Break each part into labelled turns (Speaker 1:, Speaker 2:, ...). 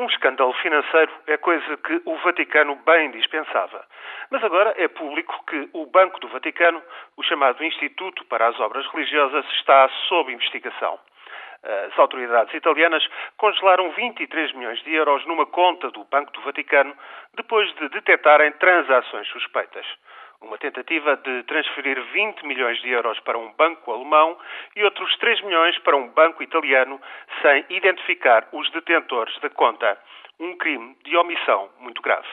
Speaker 1: Um escândalo financeiro é coisa que o Vaticano bem dispensava. Mas agora é público que o Banco do Vaticano, o chamado Instituto para as Obras Religiosas, está sob investigação. As autoridades italianas congelaram 23 milhões de euros numa conta do Banco do Vaticano depois de detectarem transações suspeitas uma tentativa de transferir 20 milhões de euros para um banco alemão e outros 3 milhões para um banco italiano, sem identificar os detentores da conta. Um crime de omissão muito grave.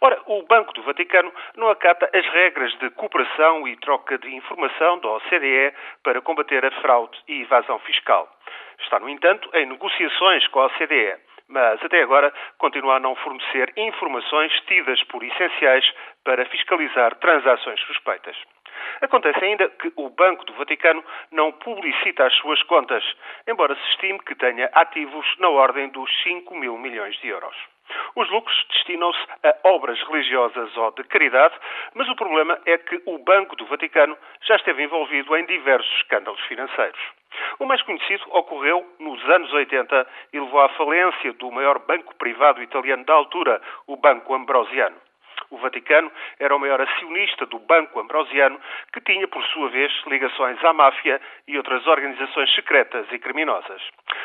Speaker 1: Ora, o Banco do Vaticano não acata as regras de cooperação e troca de informação da OCDE para combater a fraude e evasão fiscal. Está, no entanto, em negociações com a OCDE mas até agora continua a não fornecer informações tidas por essenciais para fiscalizar transações suspeitas. Acontece ainda que o Banco do Vaticano não publicita as suas contas, embora se estime que tenha ativos na ordem dos 5 mil milhões de euros. Os lucros destinam-se a obras religiosas ou de caridade, mas o problema é que o Banco do Vaticano já esteve envolvido em diversos escândalos financeiros. O mais conhecido ocorreu nos anos 80 e levou à falência do maior banco privado italiano da altura, o Banco Ambrosiano. O Vaticano era o maior acionista do Banco Ambrosiano, que tinha, por sua vez, ligações à máfia e outras organizações secretas e criminosas.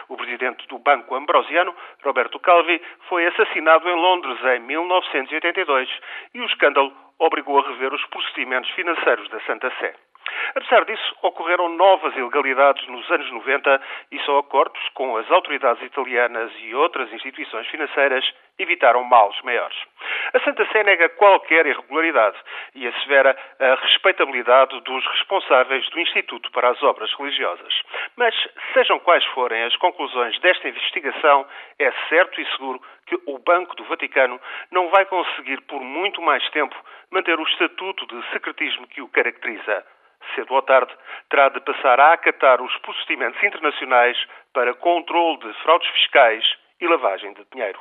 Speaker 1: O presidente do Banco Ambrosiano, Roberto Calvi, foi assassinado em Londres em 1982 e o escândalo obrigou a rever os procedimentos financeiros da Santa Sé. Apesar disso, ocorreram novas ilegalidades nos anos 90 e só acordos com as autoridades italianas e outras instituições financeiras evitaram males maiores. A Santa Sé nega qualquer irregularidade e assevera a respeitabilidade dos responsáveis do Instituto para as Obras Religiosas. Mas, sejam quais forem as conclusões desta investigação, é certo e seguro que o Banco do Vaticano não vai conseguir por muito mais tempo manter o estatuto de secretismo que o caracteriza cedo ou tarde, terá de passar a acatar os procedimentos internacionais para controle de fraudes fiscais e lavagem de dinheiro.